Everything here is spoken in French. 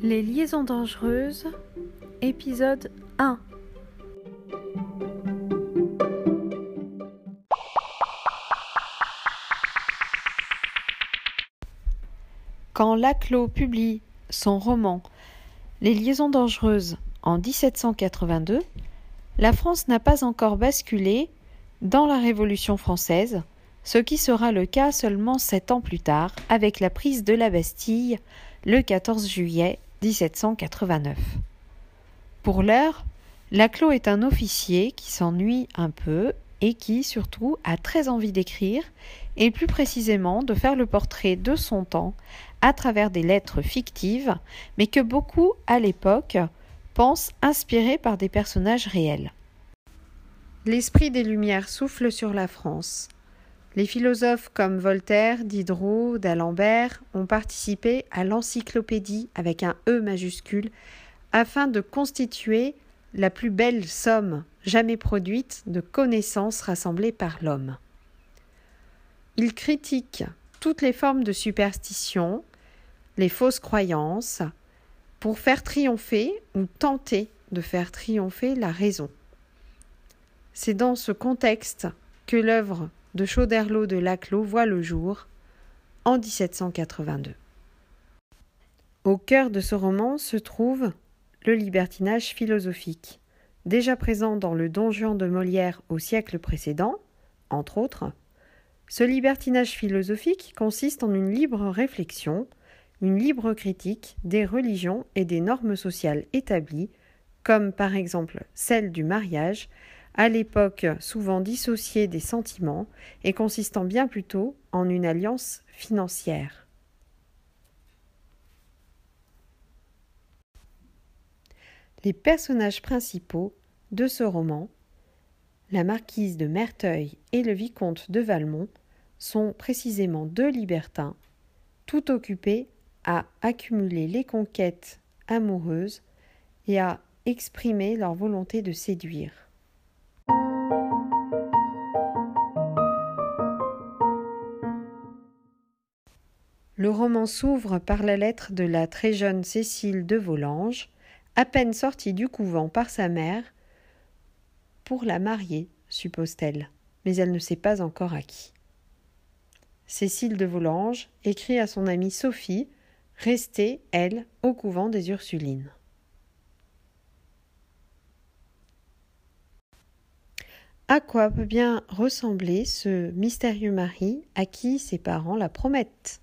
Les liaisons dangereuses, épisode 1. Quand Laclos publie son roman Les liaisons dangereuses en 1782, la France n'a pas encore basculé dans la Révolution française, ce qui sera le cas seulement sept ans plus tard avec la prise de la Bastille le 14 juillet 1789. Pour l'heure, Laclos est un officier qui s'ennuie un peu et qui, surtout, a très envie d'écrire, et plus précisément de faire le portrait de son temps à travers des lettres fictives, mais que beaucoup, à l'époque, pensent inspirées par des personnages réels. L'esprit des Lumières souffle sur la France. Les philosophes comme Voltaire, Diderot, d'Alembert ont participé à l'encyclopédie avec un E majuscule afin de constituer la plus belle somme jamais produite de connaissances rassemblées par l'homme. Ils critiquent toutes les formes de superstition, les fausses croyances, pour faire triompher ou tenter de faire triompher la raison. C'est dans ce contexte que l'œuvre de Chauderlot de Laclos voit le jour en 1782. Au cœur de ce roman se trouve le libertinage philosophique, déjà présent dans le Don Juan de Molière au siècle précédent, entre autres. Ce libertinage philosophique consiste en une libre réflexion, une libre critique des religions et des normes sociales établies, comme par exemple celle du mariage, à l'époque souvent dissociée des sentiments et consistant bien plutôt en une alliance financière. Les personnages principaux de ce roman, la marquise de Merteuil et le vicomte de Valmont, sont précisément deux libertins, tout occupés à accumuler les conquêtes amoureuses et à exprimer leur volonté de séduire. Le roman s'ouvre par la lettre de la très jeune Cécile de Volanges, à peine sortie du couvent par sa mère, pour la marier, suppose-t-elle, mais elle ne sait pas encore à qui. Cécile de Volanges écrit à son amie Sophie, restée, elle, au couvent des Ursulines. À quoi peut bien ressembler ce mystérieux mari à qui ses parents la promettent?